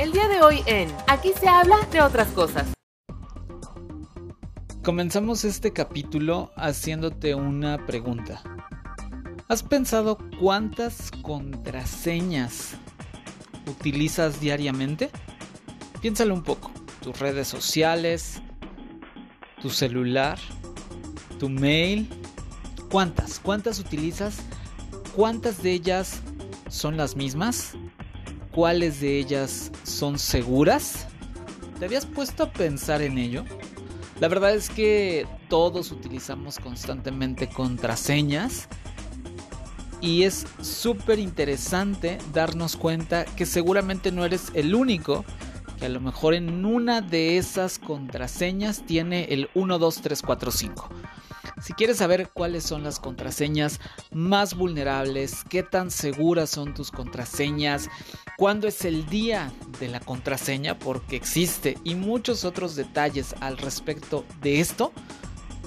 El día de hoy en Aquí se habla de otras cosas. Comenzamos este capítulo haciéndote una pregunta. ¿Has pensado cuántas contraseñas utilizas diariamente? Piénsalo un poco. Tus redes sociales, tu celular, tu mail. ¿Cuántas? ¿Cuántas utilizas? ¿Cuántas de ellas son las mismas? ¿Cuáles de ellas son seguras? ¿Te habías puesto a pensar en ello? La verdad es que todos utilizamos constantemente contraseñas y es súper interesante darnos cuenta que seguramente no eres el único que a lo mejor en una de esas contraseñas tiene el 12345. Si quieres saber cuáles son las contraseñas más vulnerables, qué tan seguras son tus contraseñas, cuándo es el día de la contraseña, porque existe, y muchos otros detalles al respecto de esto,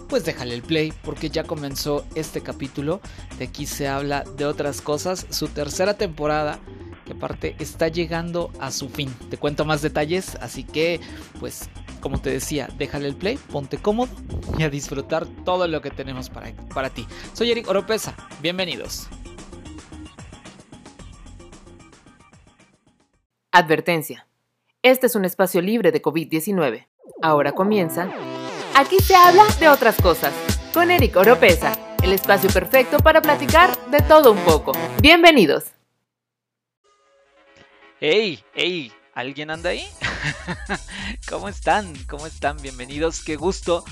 pues déjale el play porque ya comenzó este capítulo. De aquí se habla de otras cosas, su tercera temporada que aparte está llegando a su fin. Te cuento más detalles, así que pues como te decía, déjale el play, ponte cómodo y a disfrutar todo lo que tenemos para, para ti. Soy Eric Oropesa, bienvenidos. Advertencia. Este es un espacio libre de COVID-19. Ahora comienza. Aquí se habla de otras cosas. Con Eric Oropesa, el espacio perfecto para platicar de todo un poco. Bienvenidos. ¡Hey! ¡Hey! ¿Alguien anda ahí? ¿Cómo están? ¿Cómo están? Bienvenidos. Qué gusto,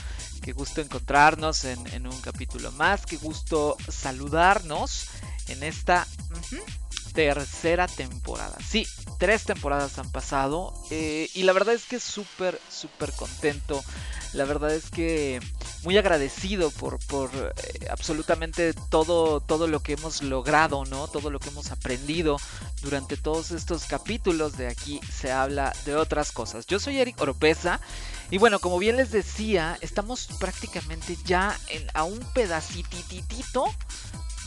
qué gusto encontrarnos en, un capítulo más. Qué gusto saludarnos en esta tercera temporada. Sí, tres temporadas han pasado eh, y la verdad es que súper, súper contento. La verdad es que muy agradecido por, por eh, absolutamente todo, todo lo que hemos logrado, ¿no? Todo lo que hemos aprendido durante todos estos capítulos de aquí se habla de otras cosas. Yo soy Eric Oropesa y bueno, como bien les decía, estamos prácticamente ya a un pedacititito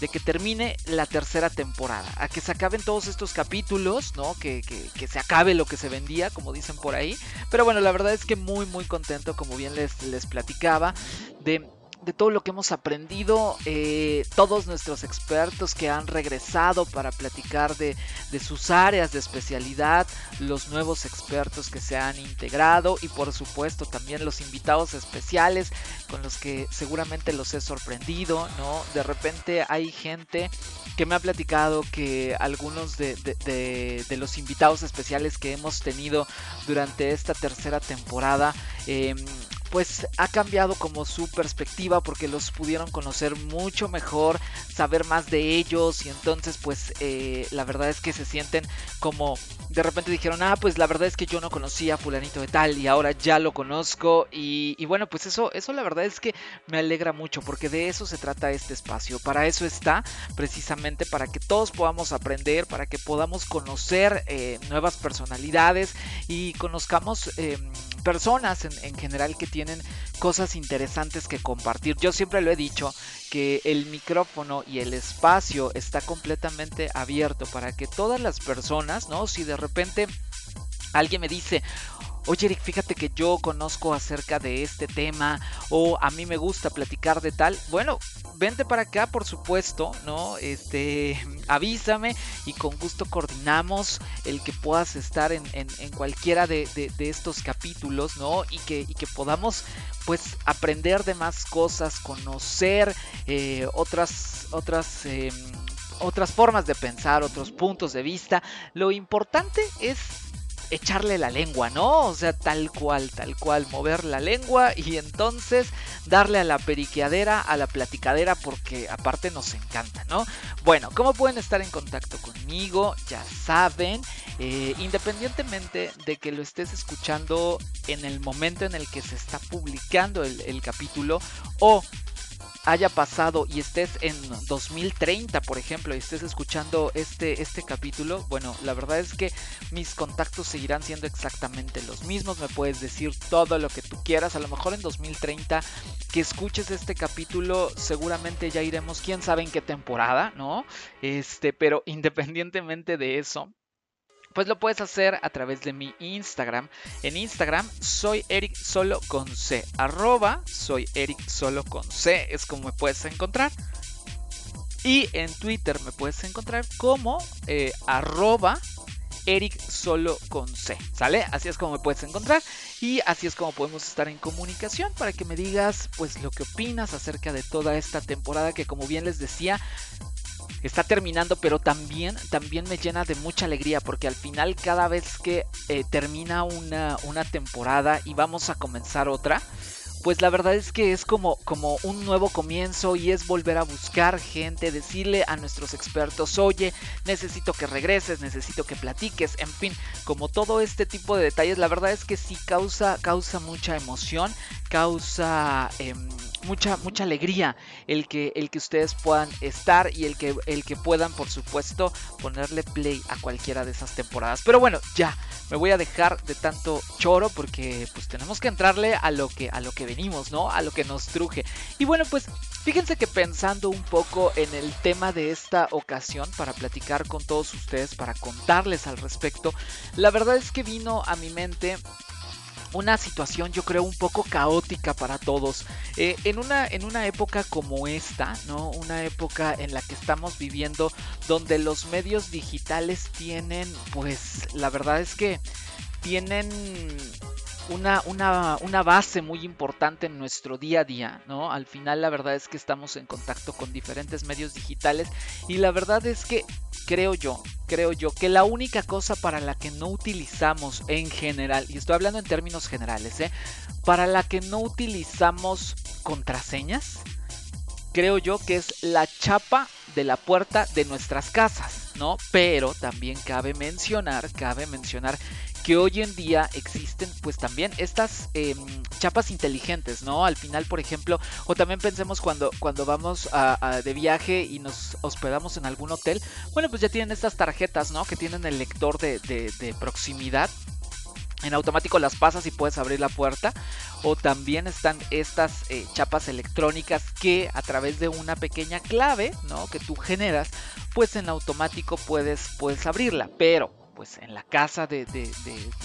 de que termine la tercera temporada, a que se acaben todos estos capítulos, ¿no? Que, que, se acabe lo que se vendía, como dicen por ahí. Pero bueno, la verdad es que muy, muy contento, como bien les, platicaba, de de todo lo que hemos aprendido, eh, todos nuestros expertos que han regresado para platicar de, sus áreas de especialidad, los nuevos expertos que se han integrado y por supuesto también los invitados especiales con los que seguramente los he sorprendido, ¿no? De repente hay gente que me ha platicado que algunos de, de los invitados especiales que hemos tenido durante esta tercera temporada, eh, pues ha cambiado como su perspectiva porque los pudieron conocer mucho mejor, saber más de ellos y entonces pues eh, la verdad es que se sienten como de repente dijeron, ah, pues la verdad es que yo no conocía a fulanito de tal y ahora ya lo conozco y, bueno, pues eso, eso la verdad es que me alegra mucho porque de eso se trata este espacio, para eso está precisamente para que todos podamos aprender, para que podamos conocer eh, nuevas personalidades y conozcamos em, personas en, en general que tienen tienen cosas interesantes que compartir. Yo siempre lo he dicho que el micrófono y el espacio está completamente abierto para que todas las personas, ¿no? Si de repente alguien me dice, oye Eric, fíjate que yo conozco acerca de este tema o a mí me gusta platicar de tal, bueno, vente para acá, por supuesto, ¿no? Este, avísame y con gusto coordinamos el que puedas estar en, cualquiera de, estos capítulos, ¿no? Y que, y que podamos, pues, aprender de más cosas, conocer eh, otras, otras, em, otras formas de pensar, otros puntos de vista. Lo importante es echarle la lengua, ¿no? O sea, tal cual, tal cual, mover la lengua y entonces darle a la periqueadera, a la platicadera, porque aparte nos encanta, ¿no? Bueno, ¿cómo pueden estar en contacto conmigo? Ya saben, eh, independientemente de que lo estés escuchando en el momento en el que se está publicando el, el capítulo o haya pasado y estés en 2030, por ejemplo, y estés escuchando este, este capítulo, bueno, la verdad es que mis contactos seguirán siendo exactamente los mismos. Me puedes decir todo lo que tú quieras. A lo mejor en 2030 que escuches este capítulo, seguramente ya iremos, quién sabe en qué temporada, ¿no? Este, pero independientemente de eso, Pues lo puedes hacer a través de mi Instagram. En Instagram soy Eric solo con C. Arroba soy Eric solo con C. Es como me puedes encontrar. Y en Twitter me puedes encontrar como eh, arroba Eric solo con C, ¿sale? Así es como me puedes encontrar y así es como podemos estar en comunicación para que me digas pues lo que opinas acerca de toda esta temporada que como bien les decía está terminando, pero también, también me llena de mucha alegría porque al final cada vez que eh, termina una, una temporada y vamos a comenzar otra, pues la verdad es que es como, como un nuevo comienzo y es volver a buscar gente, decirle a nuestros expertos, oye, necesito que regreses, necesito que platiques, en fin, como todo este tipo de detalles, la verdad es que sí causa, causa mucha emoción, causa... Em, mucha, mucha alegría el que, el que ustedes puedan estar y el que, el que puedan, por supuesto, ponerle play a cualquiera de esas temporadas. Pero bueno, ya, me voy a dejar de tanto choro porque pues tenemos que entrarle a lo que, a lo que venimos, ¿no? A lo que nos truje. Y bueno, pues Fíjense que pensando un poco en el tema de esta ocasión para platicar con todos ustedes, para contarles al respecto, la verdad es que vino a mi mente una situación yo creo un poco caótica para todos. Eh, en, una, en una época como esta, ¿no? Una época en la que estamos viviendo donde los medios digitales tienen, pues la verdad es que tienen una, una, una, base muy importante en nuestro día a día, ¿no? Al final la verdad es que estamos en contacto con diferentes medios digitales y la verdad es que creo yo, creo yo que la única cosa para la que no utilizamos en general, y estoy hablando en términos generales, ¿eh? para la que no utilizamos contraseñas, creo yo que es la chapa de la puerta de nuestras casas, ¿no? Pero también cabe mencionar, cabe mencionar que hoy en día existen pues también estas em, chapas inteligentes, ¿no? Al final, por ejemplo, o también pensemos cuando, cuando vamos de viaje y nos hospedamos en algún hotel, bueno, pues ya tienen estas tarjetas, ¿no? Que tienen el lector de, de proximidad en automático las pasas y puedes abrir la puerta. O también están estas eh, chapas electrónicas que a través de una pequeña clave, ¿no? Que tú generas, pues en automático puedes, puedes abrirla. Pero pues en la casa de,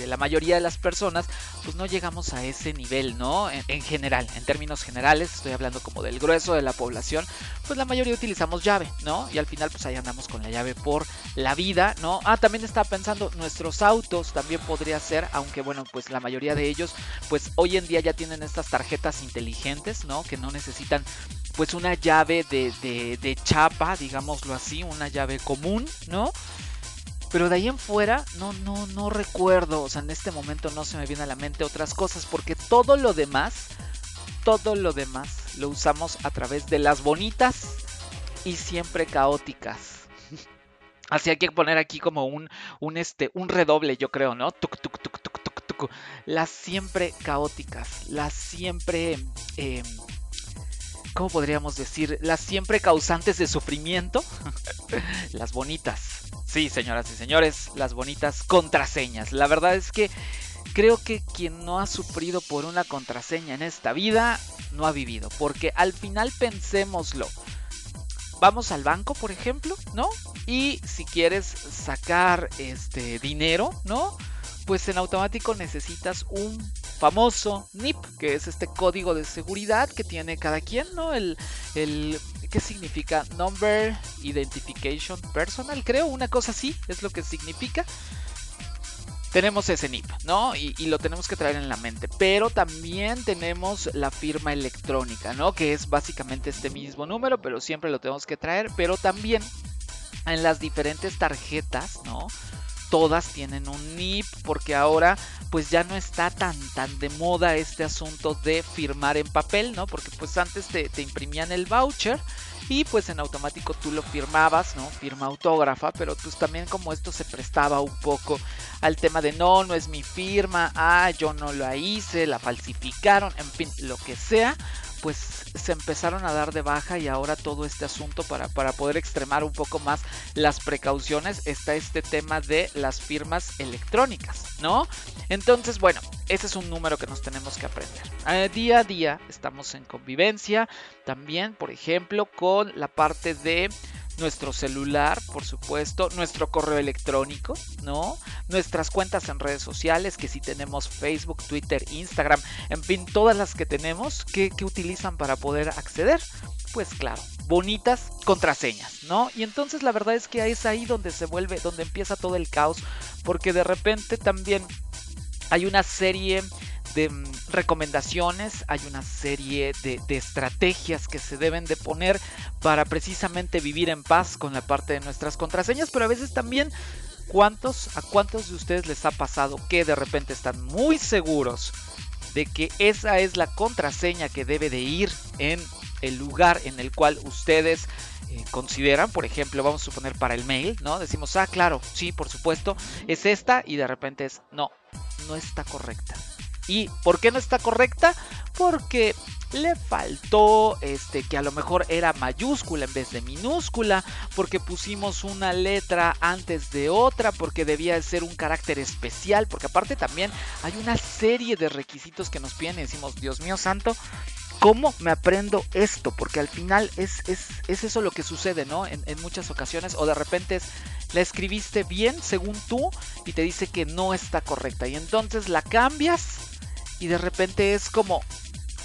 la mayoría de las personas, pues no llegamos a ese nivel, ¿no? En, general, en términos generales, estoy hablando como del grueso de la población, pues la mayoría utilizamos llave, ¿no? Y al final pues ahí andamos con la llave por la vida, ¿no? Ah, también estaba pensando, nuestros autos también podría ser, aunque bueno, pues la mayoría de ellos, pues hoy en día ya tienen estas tarjetas inteligentes, ¿no? Que no necesitan pues una llave de, de chapa, digámoslo así, una llave común, ¿no? Pero de ahí en fuera, no, no, no recuerdo. O sea, en este momento no se me viene a la mente otras cosas. Porque todo lo demás, todo lo demás lo usamos a través de las bonitas y siempre caóticas. Así hay que poner aquí como un, un, este, un redoble, yo creo, ¿no? Tuk, tuk, tuk, tuk, tuk, tuk. Las siempre caóticas, las siempre... Eh, ¿Cómo podríamos decir? Las siempre causantes de sufrimiento. las bonitas. Sí, señoras y señores, las bonitas contraseñas. La verdad es que creo que quien no ha sufrido por una contraseña en esta vida no ha vivido. Porque al final pensémoslo. Vamos al banco, por ejemplo, ¿no? Y si quieres sacar este dinero, ¿no? Pues en automático necesitas un famoso NIP, que es este código de seguridad que tiene cada quien, ¿no? El, el ¿Qué significa? Number Identification Personal, creo, una cosa así es lo que significa. Tenemos ese NIP, ¿no? Y, lo tenemos que traer en la mente. Pero también tenemos la firma electrónica, ¿no? Que es básicamente este mismo número, pero siempre lo tenemos que traer. Pero también en las diferentes tarjetas, ¿no? Todas tienen un NIP porque ahora pues ya no está tan tan de moda este asunto de firmar en papel, ¿no? Porque pues antes te, te imprimían el voucher y pues en automático tú lo firmabas, ¿no? Firma autógrafa, pero pues también como esto se prestaba un poco al tema de no, no es mi firma, ah, yo no la hice, la falsificaron, en fin, lo que sea, pues se empezaron a dar de baja y ahora todo este asunto para, para poder extremar un poco más las precauciones está este tema de las firmas electrónicas, ¿no? Entonces, bueno, ese es un número que nos tenemos que aprender. Eh, día a día estamos en convivencia también, por ejemplo, con la parte de nuestro celular, por supuesto, nuestro correo electrónico, ¿no? Nuestras cuentas en redes sociales, que si tenemos Facebook, Twitter, Instagram, en fin, todas las que tenemos, que, utilizan para poder acceder. Pues claro, bonitas contraseñas, ¿no? Y entonces la verdad es que es ahí donde se vuelve, donde empieza todo el caos, porque de repente también hay una serie de mm, recomendaciones, hay una serie de, estrategias que se deben de poner para precisamente vivir en paz con la parte de nuestras contraseñas, pero a veces también ¿cuántos, a cuántos de ustedes les ha pasado que de repente están muy seguros de que esa es la contraseña que debe de ir en el lugar en el cual ustedes eh, consideran, por ejemplo, vamos a suponer para el mail, ¿no? Decimos, ah, claro, sí, por supuesto, es esta y de repente es, no, no está correcta. ¿Y por qué no está correcta? Porque le faltó este que a lo mejor era mayúscula en vez de minúscula, porque pusimos una letra antes de otra, porque debía ser un carácter especial, porque aparte también hay una serie de requisitos que nos piden y decimos, Dios mío santo, ¿cómo me aprendo esto? Porque al final es, es, eso lo que sucede, ¿no? En, en, muchas ocasiones, o de repente es, la escribiste bien según tú y te dice que no está correcta, y entonces la cambias y de repente es como,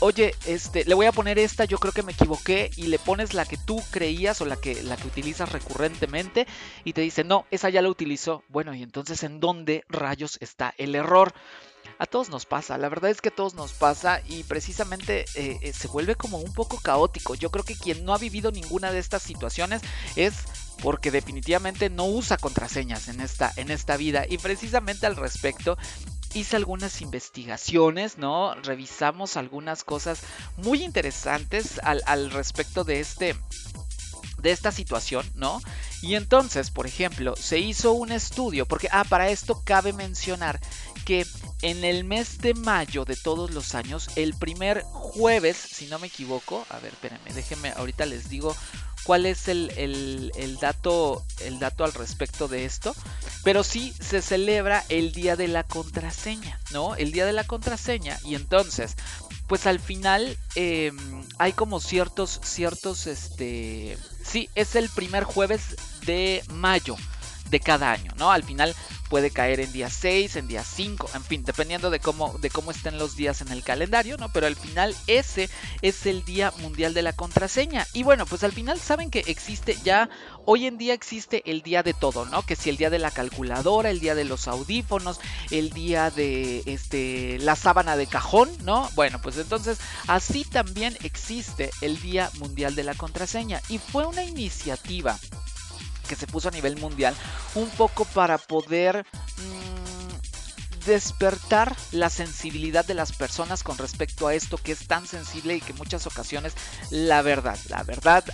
oye, este, le voy a poner esta, yo creo que me equivoqué y le pones la que tú creías o la que, la que utilizas recurrentemente y te dice, no, esa ya la utilizó. Bueno, y entonces, ¿en dónde rayos está el error? A todos nos pasa, la verdad es que a todos nos pasa y precisamente eh, eh, se vuelve como un poco caótico. Yo creo que quien no ha vivido ninguna de estas situaciones es porque definitivamente no usa contraseñas en esta, en esta vida. Y precisamente al respecto, hice algunas investigaciones, ¿no? Revisamos algunas cosas muy interesantes al, respecto de este de esta situación, ¿no? Y entonces, por ejemplo, se hizo un estudio, porque, ah, para esto cabe mencionar que en el mes de mayo de todos los años, el primer jueves, si no me equivoco, a ver, espérenme, déjenme, ahorita les digo cuál es el, el, dato, el dato al respecto de esto. Pero sí se celebra el día de la contraseña, ¿no? El día de la contraseña. Y entonces, pues al final em, hay como ciertos, ciertos, este... Sí, es el primer jueves de mayo de cada año, ¿no? Al final puede caer en día 6, en día 5, en fin, dependiendo de cómo, de cómo estén los días en el calendario, ¿no? Pero al final ese es el Día Mundial de la Contraseña. Y bueno, pues al final saben que existe ya, hoy en día existe el día de todo, ¿no? Que si el día de la calculadora, el día de los audífonos, el día de este, la sábana de cajón, ¿no? Bueno, pues entonces así también existe el Día Mundial de la Contraseña. Y fue una iniciativa que se puso a nivel mundial, un poco para poder mm, despertar la sensibilidad de las personas con respecto a esto que es tan sensible y que muchas ocasiones la verdad, la verdad,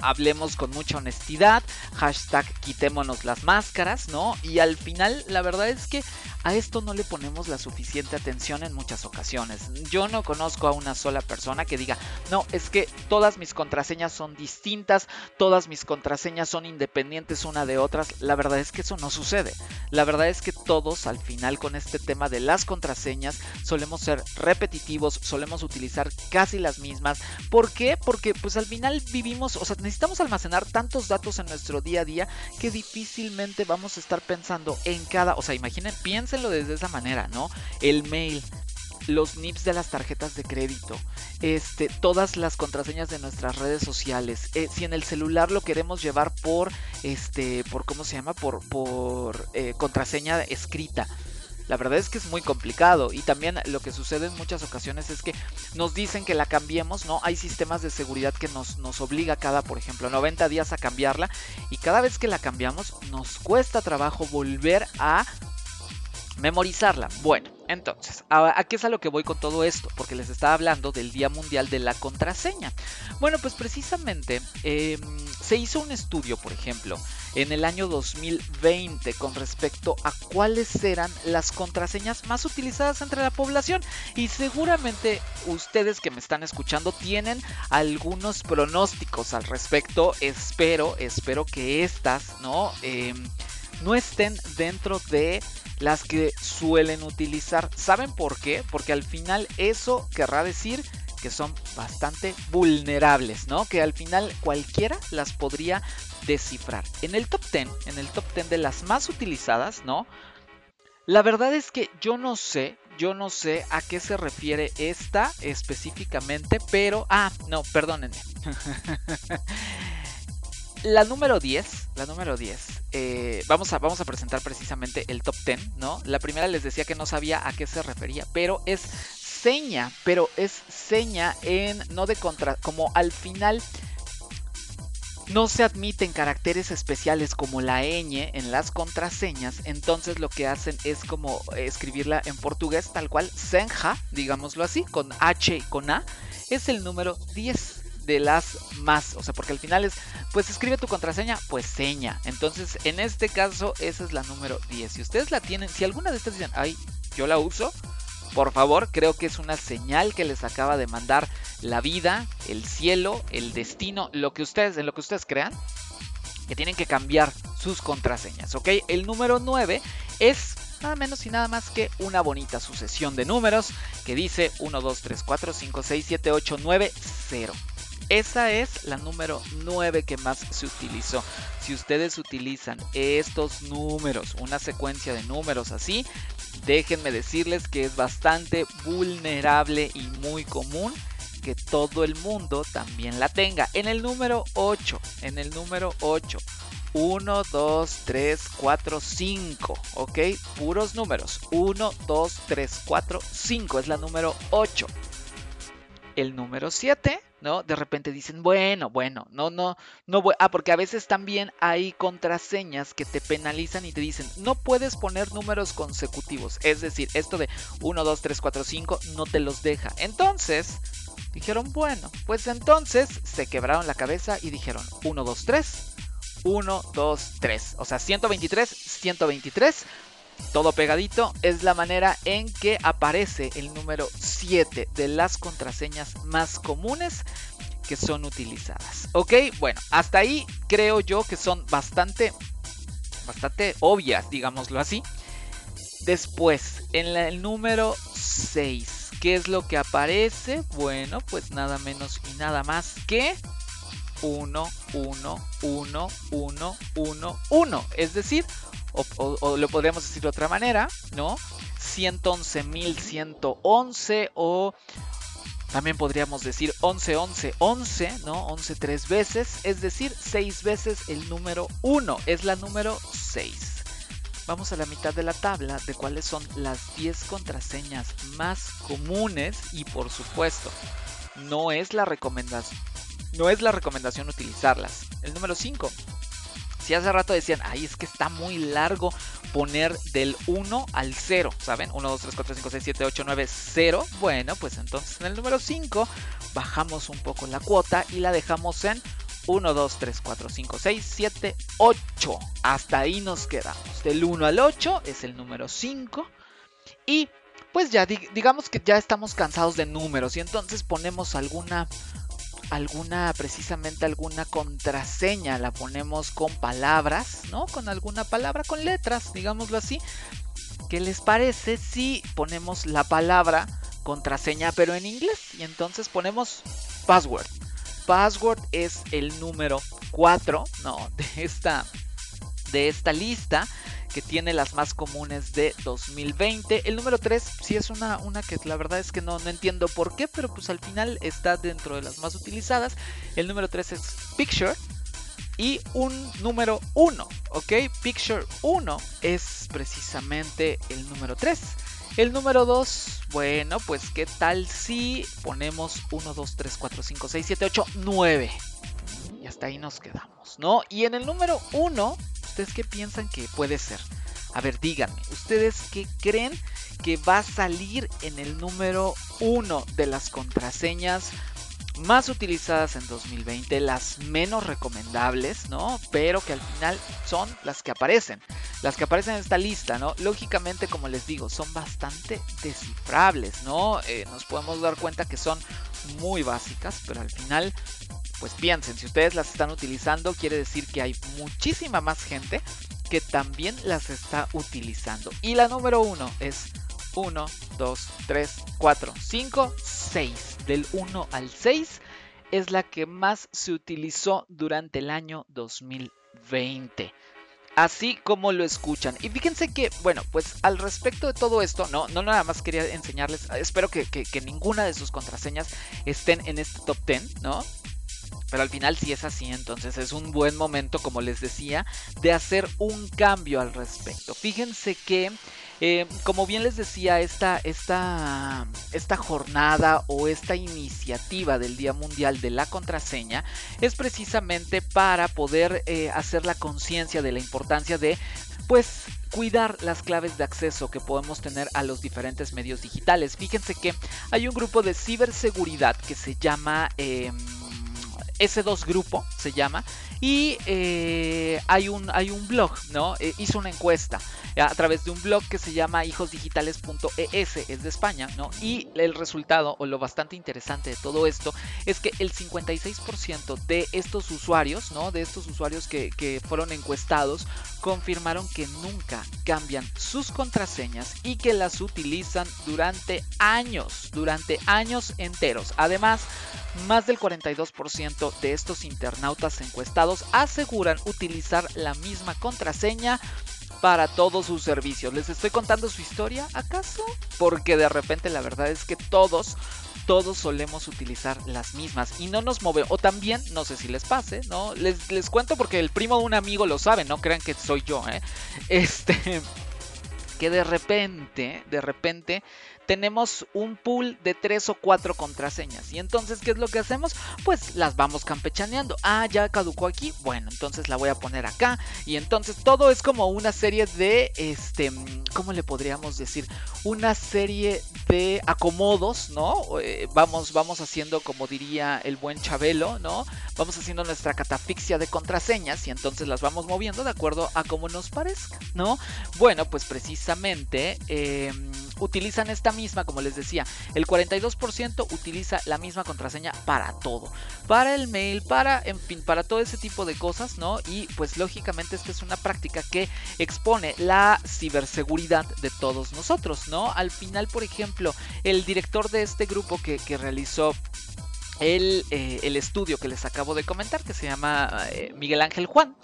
hablemos con mucha honestidad, hashtag quitémonos las máscaras, ¿no? Y al final la verdad es que a esto no le ponemos la suficiente atención en muchas ocasiones. Yo no conozco a una sola persona que diga, no, es que todas mis contraseñas son distintas, todas mis contraseñas son independientes una de otras. La verdad es que eso no sucede. La verdad es que todos al final con este tema de las contraseñas solemos ser repetitivos, solemos utilizar casi las mismas. ¿Por qué? Porque pues al final vivimos, o sea, necesitamos almacenar tantos datos en nuestro día a día que difícilmente vamos a estar pensando en cada, o sea, imaginen, piénsenlo desde esa manera, ¿no? El mail, los NIPs de las tarjetas de crédito, este, todas las contraseñas de nuestras redes sociales. Eh, si en el celular lo queremos llevar por, este, por cómo se llama, por, por eh, contraseña escrita. La verdad es que es muy complicado y también lo que sucede en muchas ocasiones es que nos dicen que la cambiemos, ¿no? Hay sistemas de seguridad que nos, nos obliga cada, por ejemplo, 90 días a cambiarla y cada vez que la cambiamos nos cuesta trabajo volver a memorizarla. Bueno, entonces, ¿a, qué es a lo que voy con todo esto? Porque les estaba hablando del Día Mundial de la Contraseña. Bueno, pues precisamente em, se hizo un estudio, por ejemplo, en el año 2020 con respecto a cuáles eran las contraseñas más utilizadas entre la población. Y seguramente ustedes que me están escuchando tienen algunos pronósticos al respecto. Espero, espero que estas, ¿no? Em, no estén dentro de las que suelen utilizar. ¿Saben por qué? Porque al final eso querrá decir que son bastante vulnerables, ¿no? Que al final cualquiera las podría descifrar. En el top 10, en el top 10 de las más utilizadas, ¿no? La verdad es que yo no sé, yo no sé a qué se refiere esta específicamente, pero... Ah, no, perdónenme. la número 10, la número 10, eh, vamos, a, vamos a presentar precisamente el top 10, ¿no? La primera les decía que no sabía a qué se refería, pero es seña, pero es seña en, no de contra, como al final no se admiten caracteres especiales como la ñ en las contraseñas, entonces lo que hacen es como escribirla en portugués tal cual, senja, digámoslo así, con H y con A, es el número 10 de las más, o sea, porque al final es, pues escribe tu contraseña, pues seña. Entonces, en este caso, esa es la número 10. Si ustedes la tienen, si alguna de estas dicen, ay, yo la uso, por favor, creo que es una señal que les acaba de mandar la vida, el cielo, el destino, lo que ustedes, en lo que ustedes crean, que tienen que cambiar sus contraseñas, ¿ok? El número 9 es nada menos y nada más que una bonita sucesión de números que dice 1, 2, 3, 4, 5, 6, 7, 8, 9, 0. Esa es la número 9 que más se utilizó. Si ustedes utilizan estos números, una secuencia de números así, déjenme decirles que es bastante vulnerable y muy común que todo el mundo también la tenga. En el número 8, en el número 8. 1, 2, 3, 4, 5, ¿ok? Puros números. 1, 2, 3, 4, 5 es la número 8. El número 7 ¿no? De repente dicen, bueno, bueno, no, no, no voy. Ah, porque a veces también hay contraseñas que te penalizan y te dicen, no puedes poner números consecutivos. Es decir, esto de 1, 2, 3, 4, 5 no te los deja. Entonces, dijeron, bueno, pues entonces se quebraron la cabeza y dijeron, 1, 2, 3. 1, 2, 3. O sea, 123, 123 todo pegadito, es la manera en que aparece el número 7 de las contraseñas más comunes que son utilizadas. Ok, bueno, hasta ahí creo yo que son bastante, bastante obvias, digámoslo así. Después, en el número 6, ¿qué es lo que aparece? Bueno, pues nada menos y nada más que 1, 1, 1, 1, 1, 1. Es decir, o, lo podríamos decir de otra manera, ¿no? 111.111 o también podríamos decir 11, 11, 11, ¿no? 11 tres veces, es decir, 6 veces el número 1, es la número 6. Vamos a la mitad de la tabla de cuáles son las 10 contraseñas más comunes y por supuesto, no es la recomendación, no es la recomendación utilizarlas. El número 5, si hace rato decían, ay, es que está muy largo poner del 1 al 0, ¿saben? 1, 2, 3, 4, 5, 6, 7, 8, 9, 0. Bueno, pues entonces en el número 5 bajamos un poco la cuota y la dejamos en 1, 2, 3, 4, 5, 6, 7, 8. Hasta ahí nos quedamos. Del 1 al 8 es el número 5. Y pues ya digamos que ya estamos cansados de números y entonces ponemos alguna alguna, precisamente alguna contraseña, la ponemos con palabras, ¿no? Con alguna palabra, con letras, digámoslo así. ¿Qué les parece si ponemos la palabra contraseña pero en inglés? Y entonces ponemos password. Password es el número 4, ¿no? De esta, de esta lista que tiene las más comunes de 2020. El número 3 sí es una, una que la verdad es que no, no entiendo por qué, pero pues al final está dentro de las más utilizadas. El número 3 es Picture. Y un número 1, ¿ok? Picture 1 es precisamente el número 3. El número 2, bueno, pues qué tal si ponemos 1, 2, 3, 4, 5, 6, 7, 8, 9. Y hasta ahí nos quedamos, ¿no? Y en el número 1 ¿Ustedes qué piensan que puede ser? A ver, díganme, ¿ustedes qué creen que va a salir en el número uno de las contraseñas más utilizadas en 2020, las menos recomendables, ¿no? Pero que al final son las que aparecen, las que aparecen en esta lista, ¿no? Lógicamente, como les digo, son bastante descifrables, ¿no? Eh, nos podemos dar cuenta que son muy básicas, pero al final pues piensen, si ustedes las están utilizando, quiere decir que hay muchísima más gente que también las está utilizando. Y la número uno es 1, 2, 3, 4, 5, 6. del 1 al 6 es la que más se utilizó durante el año 2020 así como lo escuchan. Y fíjense que, bueno, pues al respecto de todo esto, no, no nada más quería enseñarles, espero que, que, ninguna de sus contraseñas estén en este top 10, ¿no? Pero al final si es así, entonces es un buen momento, como les decía, de hacer un cambio al respecto. Fíjense que eh, como bien les decía, esta, esta, esta jornada o esta iniciativa del Día Mundial de la Contraseña es precisamente para poder eh, hacer la conciencia de la importancia de pues cuidar las claves de acceso que podemos tener a los diferentes medios digitales. Fíjense que hay un grupo de ciberseguridad que se llama em, S2 Grupo, se llama, y eh, hay, un, hay un blog, ¿no? hizo una encuesta a través de un blog que se llama hijosdigitales.es, es de España, ¿no? Y el resultado, o lo bastante interesante de todo esto, es que el 56% de estos usuarios, ¿no? De estos usuarios que, que fueron encuestados, confirmaron que nunca cambian sus contraseñas y que las utilizan durante años, durante años enteros. Además, más del 42% de estos internautas encuestados aseguran utilizar la misma contraseña para todos sus servicios. ¿Les estoy contando su historia acaso? Porque de repente la verdad es que todos todos solemos utilizar las mismas y no nos mueve. O también, no sé si les pase, ¿no? Les, les cuento porque el primo de un amigo lo sabe, no crean que soy yo, ¿eh? Este. Que de repente, de repente, tenemos un pool de tres o cuatro contraseñas. Y entonces, ¿qué es lo que hacemos? Pues las vamos campechaneando. Ah, ya caducó aquí. Bueno, entonces la voy a poner acá. Y entonces todo es como una serie de, este, ¿cómo le podríamos decir? Una serie de acomodos, ¿no? Eh, vamos, vamos haciendo, como diría el buen Chabelo, ¿no? Vamos haciendo nuestra catafixia de contraseñas y entonces las vamos moviendo de acuerdo a como nos parezca, ¿no? Bueno, pues precisamente em, utilizan esta misma, como les decía, el 42% utiliza la misma contraseña para todo, para el mail, para, en fin, para todo ese tipo de cosas, ¿no? Y pues lógicamente esta es una práctica que expone la ciberseguridad de todos nosotros, ¿no? Al final, por ejemplo, el director de este grupo que, realizó el, eh, el, estudio que les acabo de comentar, que se llama eh, Miguel Ángel Juan,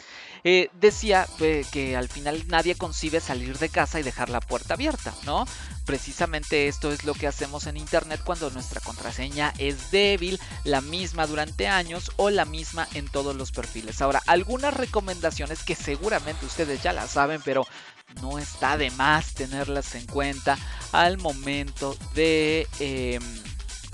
eh, decía que al final nadie concibe salir de casa y dejar la puerta abierta, ¿no? Precisamente esto es lo que hacemos en Internet cuando nuestra contraseña es débil, la misma durante años o la misma en todos los perfiles. Ahora, algunas recomendaciones que seguramente ustedes ya las saben, pero no está de más tenerlas en cuenta al momento de... Em,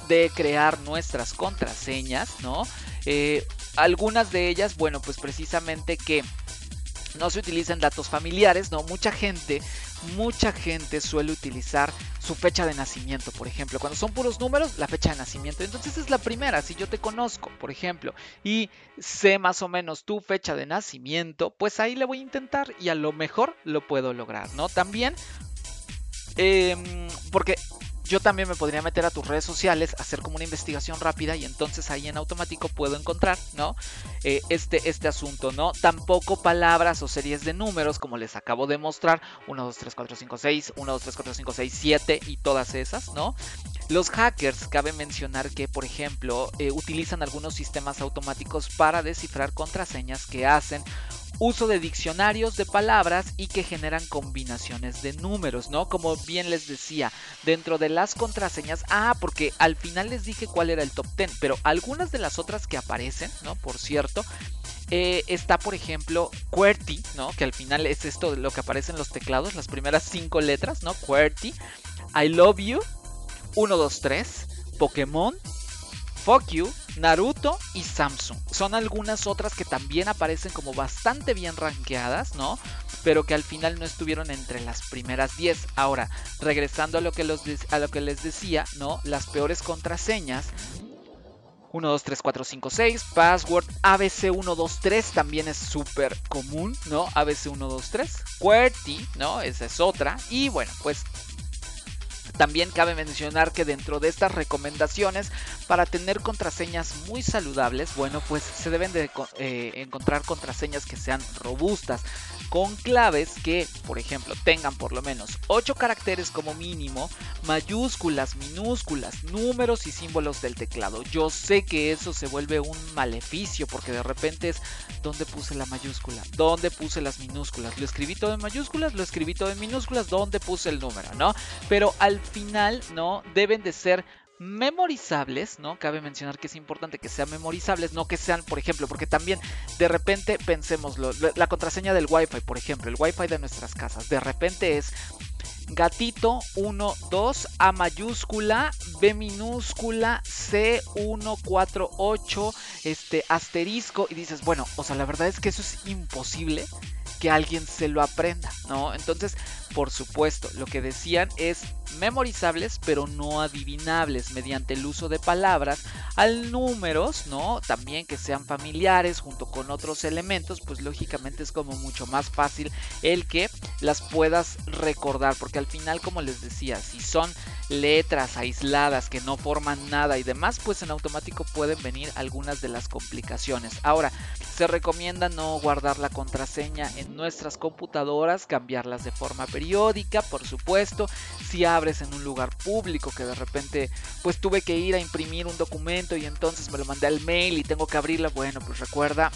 de crear nuestras contraseñas, ¿no? Eh, algunas de ellas, bueno, pues precisamente que no se utilicen datos familiares, ¿no? Mucha gente, mucha gente suele utilizar su fecha de nacimiento, por ejemplo. Cuando son puros números, la fecha de nacimiento. Entonces es la primera, si yo te conozco, por ejemplo, y sé más o menos tu fecha de nacimiento, pues ahí le voy a intentar y a lo mejor lo puedo lograr, ¿no? También, em, porque yo también me podría meter a tus redes sociales, hacer como una investigación rápida y entonces ahí en automático puedo encontrar, ¿no? Eh, este, este asunto, ¿no? Tampoco palabras o series de números como les acabo de mostrar, 1, 2, 3, 4, 5, 6, 1, 2, 3, 4, 5, 6, 7 y todas esas, ¿no? Los hackers, cabe mencionar que, por ejemplo, eh, utilizan algunos sistemas automáticos para descifrar contraseñas que hacen uso de diccionarios de palabras y que generan combinaciones de números, ¿no? Como bien les decía, dentro de las contraseñas, ah, porque al final les dije cuál era el top 10, pero algunas de las otras que aparecen, ¿no? Por cierto, eh, está, por ejemplo, QWERTY, ¿no? Que al final es esto de lo que aparece en los teclados, las primeras cinco letras, ¿no? QWERTY, I love you, 1, 2, 3, Pokémon, Fuck You, Naruto y Samsung. Son algunas otras que también aparecen como bastante bien rankeadas, ¿no? Pero que al final no estuvieron entre las primeras 10. Ahora, regresando a lo que, a lo que les decía, ¿no? Las peores contraseñas 1, 2, 3, 4, 5, 6. Password ABC 1, 2, 3 también es súper común, ¿no? ABC 1, 2, 3. QWERTY, ¿no? Esa es otra. Y bueno, pues También cabe mencionar que dentro de estas recomendaciones para tener contraseñas muy saludables, bueno, pues se deben de eh, encontrar contraseñas que sean robustas, con claves que, por ejemplo, tengan por lo menos 8 caracteres como mínimo, mayúsculas, minúsculas, números y símbolos del teclado. Yo sé que eso se vuelve un maleficio porque de repente es ¿dónde puse la mayúscula? ¿Dónde puse las minúsculas? ¿Lo escribí todo en mayúsculas? ¿Lo escribí todo en minúsculas? ¿Dónde puse el número? ¿No? Pero al final, ¿no? Deben de ser memorizables, ¿no? Cabe mencionar que es importante que sean memorizables, no que sean, por ejemplo, porque también de repente pensémoslo, la contraseña del Wi-Fi, por ejemplo, el Wi-Fi de nuestras casas, de repente es gatito 1, 2, A mayúscula, B minúscula, C 1, 4, 8, este asterisco y dices, bueno, o sea, la verdad es que eso es imposible que alguien se lo aprenda, ¿no? Entonces, por supuesto, lo que decían es memorizables pero no adivinables mediante el uso de palabras al números, ¿no? También que sean familiares junto con otros elementos, pues lógicamente es como mucho más fácil el que las puedas recordar, porque al final, como les decía, si son letras aisladas que no forman nada y demás, pues en automático pueden venir algunas de las complicaciones. Ahora, se recomienda no guardar la contraseña en nuestras computadoras, cambiarlas de forma periódica, por supuesto, si abres en un lugar público que de repente pues tuve que ir a imprimir un documento y entonces me lo mandé al mail y tengo que abrirla, bueno, pues recuerda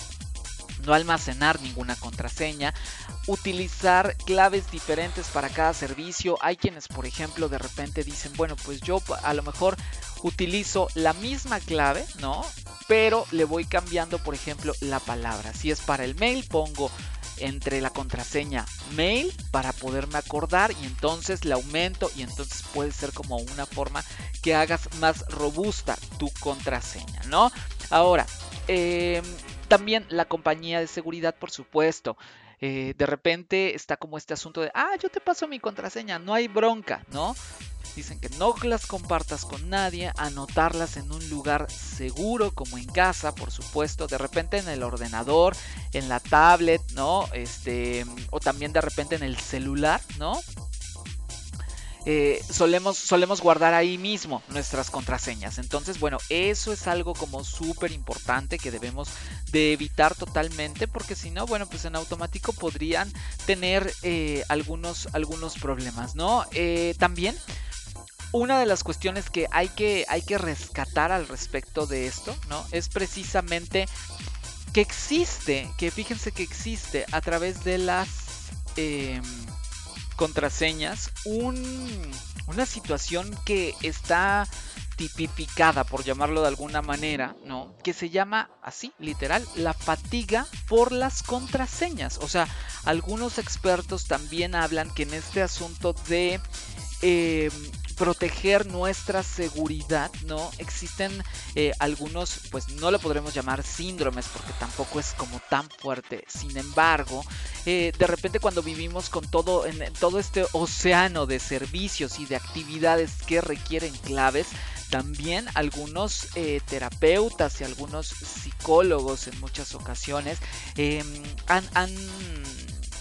no almacenar ninguna contraseña, utilizar claves diferentes para cada servicio. Hay quienes, por ejemplo, de repente dicen, bueno, pues yo a lo mejor utilizo la misma clave, ¿no? Pero le voy cambiando, por ejemplo, la palabra. Si es para el mail, pongo entre la contraseña mail para poderme acordar y entonces la aumento y entonces puede ser como una forma que hagas más robusta tu contraseña, ¿no? Ahora, eh, también la compañía de seguridad, por supuesto. Eh, de repente está como este asunto de, ah, yo te paso mi contraseña, no hay bronca, ¿no? Dicen que no las compartas con nadie, anotarlas en un lugar seguro como en casa, por supuesto, de repente en el ordenador, en la tablet, ¿no? Este, o también de repente en el celular, ¿no? Eh, solemos, solemos guardar ahí mismo nuestras contraseñas. Entonces, bueno, eso es algo como súper importante que debemos de evitar totalmente porque si no, bueno, pues en automático podrían tener eh, algunos, algunos problemas, ¿no? Eh, también una de las cuestiones que hay, que hay que rescatar al respecto de esto, ¿no? Es precisamente que existe, que fíjense que existe a través de las... Em, contraseñas una situación que está tipificada, por llamarlo de alguna manera, ¿no? Que se llama así, literal, la fatiga por las contraseñas. O sea, algunos expertos también hablan que en este asunto de eh, proteger nuestra seguridad, ¿no? Existen eh, algunos, pues no lo podremos llamar síndromes porque tampoco es como tan fuerte. Sin embargo, eh, de repente cuando vivimos con todo, en, todo este océano de servicios y de actividades que requieren claves, también algunos eh, terapeutas y algunos psicólogos en muchas ocasiones em, han, han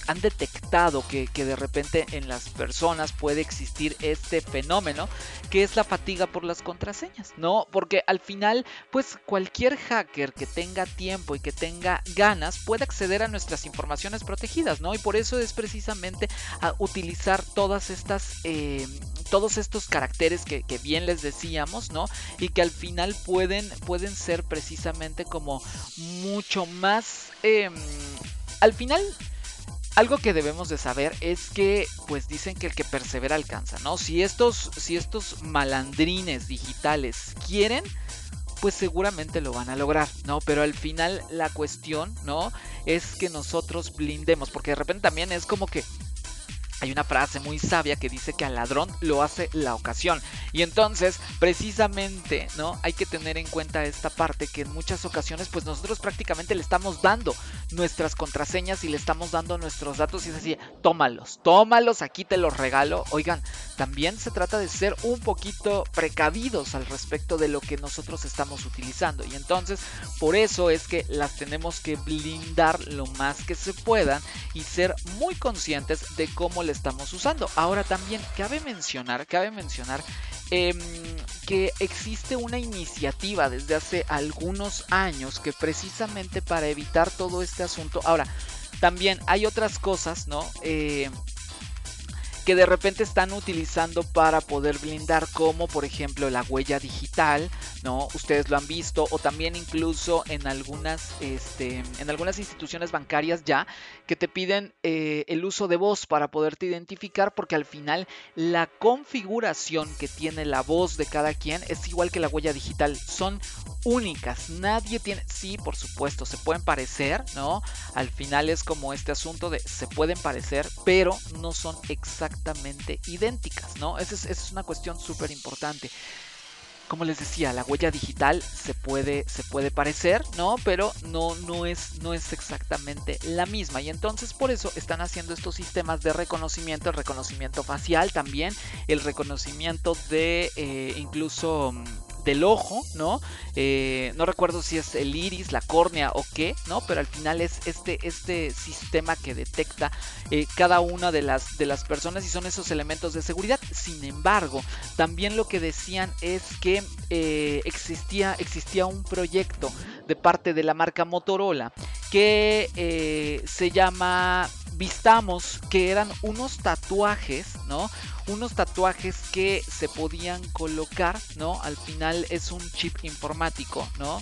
han detectado que, de repente en las personas puede existir este fenómeno que es la fatiga por las contraseñas, ¿no? Porque al final, pues cualquier hacker que tenga tiempo y que tenga ganas puede acceder a nuestras informaciones protegidas, ¿no? Y por eso es precisamente a utilizar todas estas... Eh, todos estos caracteres que, bien les decíamos, ¿no? Y que al final pueden, pueden ser precisamente como mucho más... Em, al final algo que debemos de saber es que, pues dicen que el que persevera alcanza, ¿no? Si estos, si estos malandrines digitales quieren, pues seguramente lo van a lograr, ¿no? Pero al final la cuestión, ¿no? Es que nosotros blindemos, porque de repente también es como que hay una frase muy sabia que dice que al ladrón lo hace la ocasión. Y entonces, precisamente, ¿no? Hay que tener en cuenta esta parte que en muchas ocasiones, pues nosotros prácticamente le estamos dando nuestras contraseñas y le estamos dando nuestros datos y es así, tómalos, tómalos, aquí te los regalo. Oigan, también se trata de ser un poquito precavidos al respecto de lo que nosotros estamos utilizando. Y entonces, por eso es que las tenemos que blindar lo más que se puedan y ser muy conscientes de cómo le estamos usando. Ahora también cabe mencionar, cabe mencionar em, que existe una iniciativa desde hace algunos años que precisamente para evitar todo este asunto. Ahora, también hay otras cosas, ¿no? Eh, que de repente están utilizando para poder blindar como por ejemplo la huella digital, ¿no? Ustedes lo han visto o también incluso en algunas, este, en algunas instituciones bancarias ya que te piden eh, el uso de voz para poderte identificar porque al final la configuración que tiene la voz de cada quien es igual que la huella digital, son únicas, nadie tiene, sí, por supuesto, se pueden parecer, ¿no? Al final es como este asunto de se pueden parecer, pero no son exactamente idénticas, ¿no? Esa es, es una cuestión súper importante como les decía, la huella digital se puede, se puede parecer, ¿no? Pero no, no, es, no es exactamente la misma. Y entonces por eso están haciendo estos sistemas de reconocimiento, el reconocimiento facial también, el reconocimiento de eh, incluso mm, del ojo, ¿no? Eh, no recuerdo si es el iris, la córnea o qué, ¿no? Pero al final es este, este sistema que detecta eh, cada una de las, de las personas y son esos elementos de seguridad. Sin embargo, también lo que decían es que eh, existía, existía un proyecto de parte de la marca Motorola que se llama Vistamos que eran unos tatuajes, ¿no? Unos tatuajes que se podían colocar, ¿no? Al final es un chip informático, ¿no?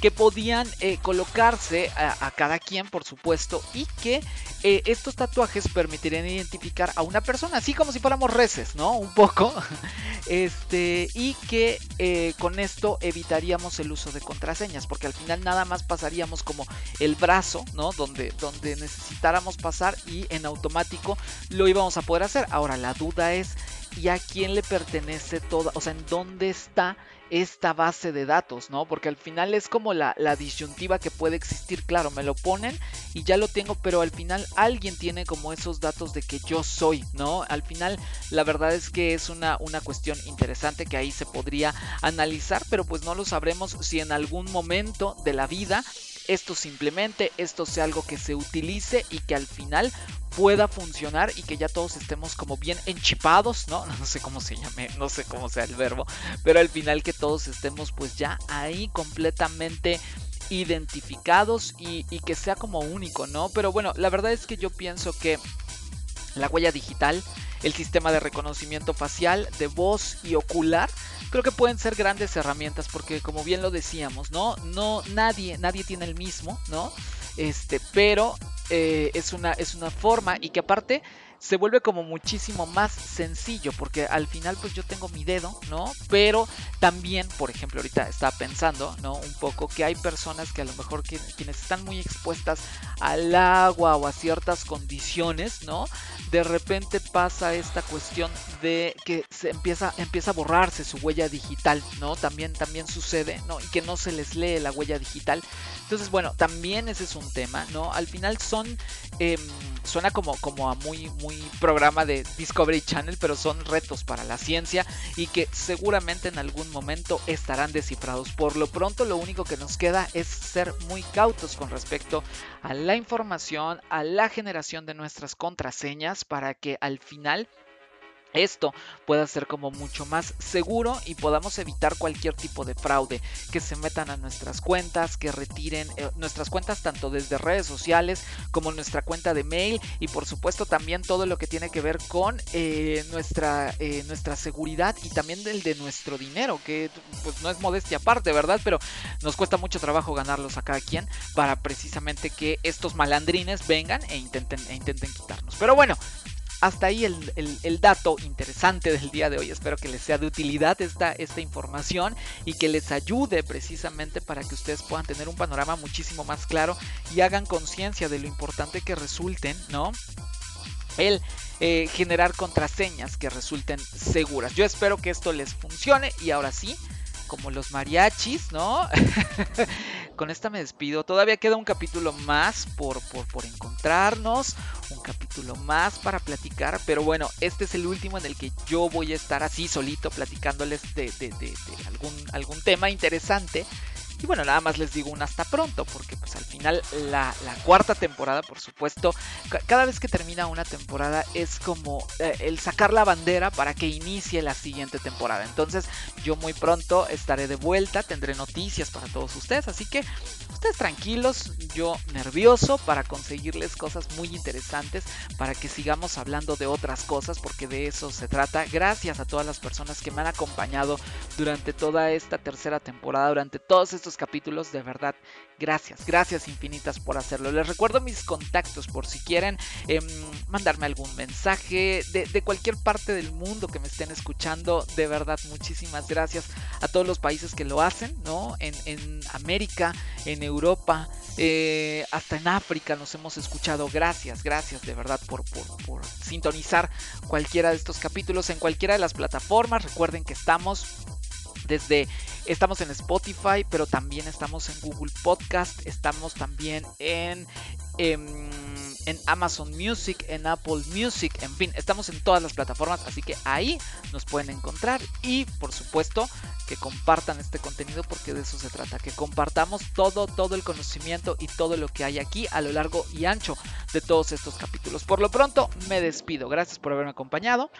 Que podían eh, colocarse a, cada quien, por supuesto, y que eh, estos tatuajes permitirían identificar a una persona, así como si fuéramos reces, ¿no? Un poco. Este, y que eh, con esto evitaríamos el uso de contraseñas, porque al final nada más pasaríamos como el brazo, ¿no? Donde, donde necesitáramos pasar y en automático lo íbamos a poder hacer. Ahora, la duda es, ¿y a quién le pertenece toda? O sea, ¿en dónde está esta base de datos, ¿no? Porque al final es como la, disyuntiva que puede existir. Claro, me lo ponen y ya lo tengo, pero al final alguien tiene como esos datos de que yo soy, ¿no? Al final la verdad es que es una, una cuestión interesante que ahí se podría analizar, pero pues no lo sabremos si en algún momento de la vida esto simplemente, esto sea algo que se utilice y que al final pueda funcionar y que ya todos estemos como bien enchipados, ¿no? No sé cómo se llame, no sé cómo sea el verbo, pero al final que todos estemos pues ya ahí completamente identificados y, y que sea como único, ¿no? Pero bueno, la verdad es que yo pienso que la huella digital, el sistema de reconocimiento facial, de voz y ocular, creo que pueden ser grandes herramientas porque como bien lo decíamos, ¿no? No nadie nadie tiene el mismo, ¿no? Este, pero eh, es una es una forma y que aparte se vuelve como muchísimo más sencillo porque al final pues yo tengo mi dedo, ¿no? Pero también, por ejemplo, ahorita estaba pensando, ¿no? Un poco que hay personas que a lo mejor quienes están muy expuestas al agua o a ciertas condiciones, ¿no? De repente pasa esta cuestión de que se empieza, empieza a borrarse su huella digital, ¿no? También, también sucede, ¿no? Y que no se les lee la huella digital. Entonces, bueno, también ese es un tema, ¿no? Al final son, em, suena como, como a muy, muy programa de Discovery Channel, pero son retos para la ciencia y que seguramente en algún momento estarán descifrados. Por lo pronto, lo único que nos queda es ser muy cautos con respecto a la información, a la generación de nuestras contraseñas para que al final esto pueda ser como mucho más seguro y podamos evitar cualquier tipo de fraude, que se metan a nuestras cuentas, que retiren eh, nuestras cuentas tanto desde redes sociales como nuestra cuenta de mail y por supuesto también todo lo que tiene que ver con eh, nuestra, eh, nuestra seguridad y también del de nuestro dinero, que pues no es modestia aparte, ¿verdad? Pero nos cuesta mucho trabajo ganarlos a cada quien para precisamente que estos malandrines vengan e intenten, e intenten quitarnos. Pero bueno, hasta ahí el, dato interesante del día de hoy. Espero que les sea de utilidad esta, esta información y que les ayude precisamente para que ustedes puedan tener un panorama muchísimo más claro y hagan conciencia de lo importante que resulten, ¿no? El eh, generar contraseñas que resulten seguras. Yo espero que esto les funcione y ahora sí, como los mariachis, ¿no? con esta me despido. Todavía queda un capítulo más por, por, encontrarnos, un capítulo más para platicar, pero bueno, este es el último en el que yo voy a estar así solito platicándoles de, de algún, algún tema interesante y bueno, nada más les digo un hasta pronto, porque pues al final la, cuarta temporada, por supuesto, cada vez que termina una temporada es como eh, el sacar la bandera para que inicie la siguiente temporada. Entonces yo muy pronto estaré de vuelta, tendré noticias para todos ustedes, así que ustedes tranquilos, yo nervioso para conseguirles cosas muy interesantes, para que sigamos hablando de otras cosas, porque de eso se trata. Gracias a todas las personas que me han acompañado durante toda esta tercera temporada, durante todos estos capítulos, de verdad, gracias, gracias infinitas por hacerlo. Les recuerdo mis contactos por si quieren em, mandarme algún mensaje de, cualquier parte del mundo que me estén escuchando. De verdad, muchísimas gracias a todos los países que lo hacen, ¿no? En, América, en Europa, eh, hasta en África nos hemos escuchado. Gracias, gracias de verdad por, por, por sintonizar cualquiera de estos capítulos en cualquiera de las plataformas. Recuerden que estamos desde estamos en Spotify, pero también estamos en Google Podcast, estamos también en, em, en, Amazon Music, en Apple Music, en fin, estamos en todas las plataformas, así que ahí nos pueden encontrar y por supuesto que compartan este contenido porque de eso se trata, que compartamos todo, todo el conocimiento y todo lo que hay aquí a lo largo y ancho de todos estos capítulos. Por lo pronto, me despido. Gracias por haberme acompañado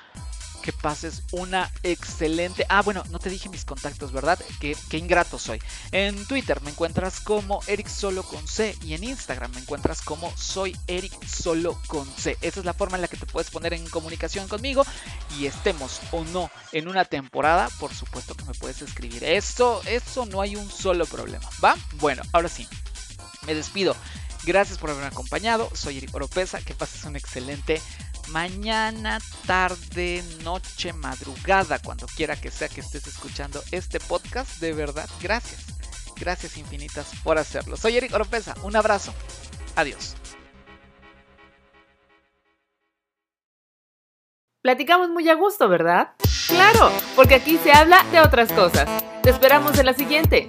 que pases una excelente... Ah, bueno, no te dije mis contactos, ¿verdad? Qué, ingrato soy. En Twitter me encuentras como Eric Solo con C y en Instagram me encuentras como Soy Eric Solo con C. Esa es la forma en la que te puedes poner en comunicación conmigo y estemos o no en una temporada, por supuesto que me puedes escribir. Eso, eso no hay un solo problema, ¿va? Bueno, ahora sí, me despido. Gracias por haberme acompañado. Soy Eric Oropesa. Que pases un excelente mañana, tarde, noche, madrugada, cuando quiera que sea que estés escuchando este podcast. De verdad, gracias. Gracias infinitas por hacerlo. Soy Eric Oropesa. Un abrazo. Adiós. Platicamos muy a gusto, ¿verdad? Claro, porque aquí se habla de otras cosas. Te esperamos en la siguiente.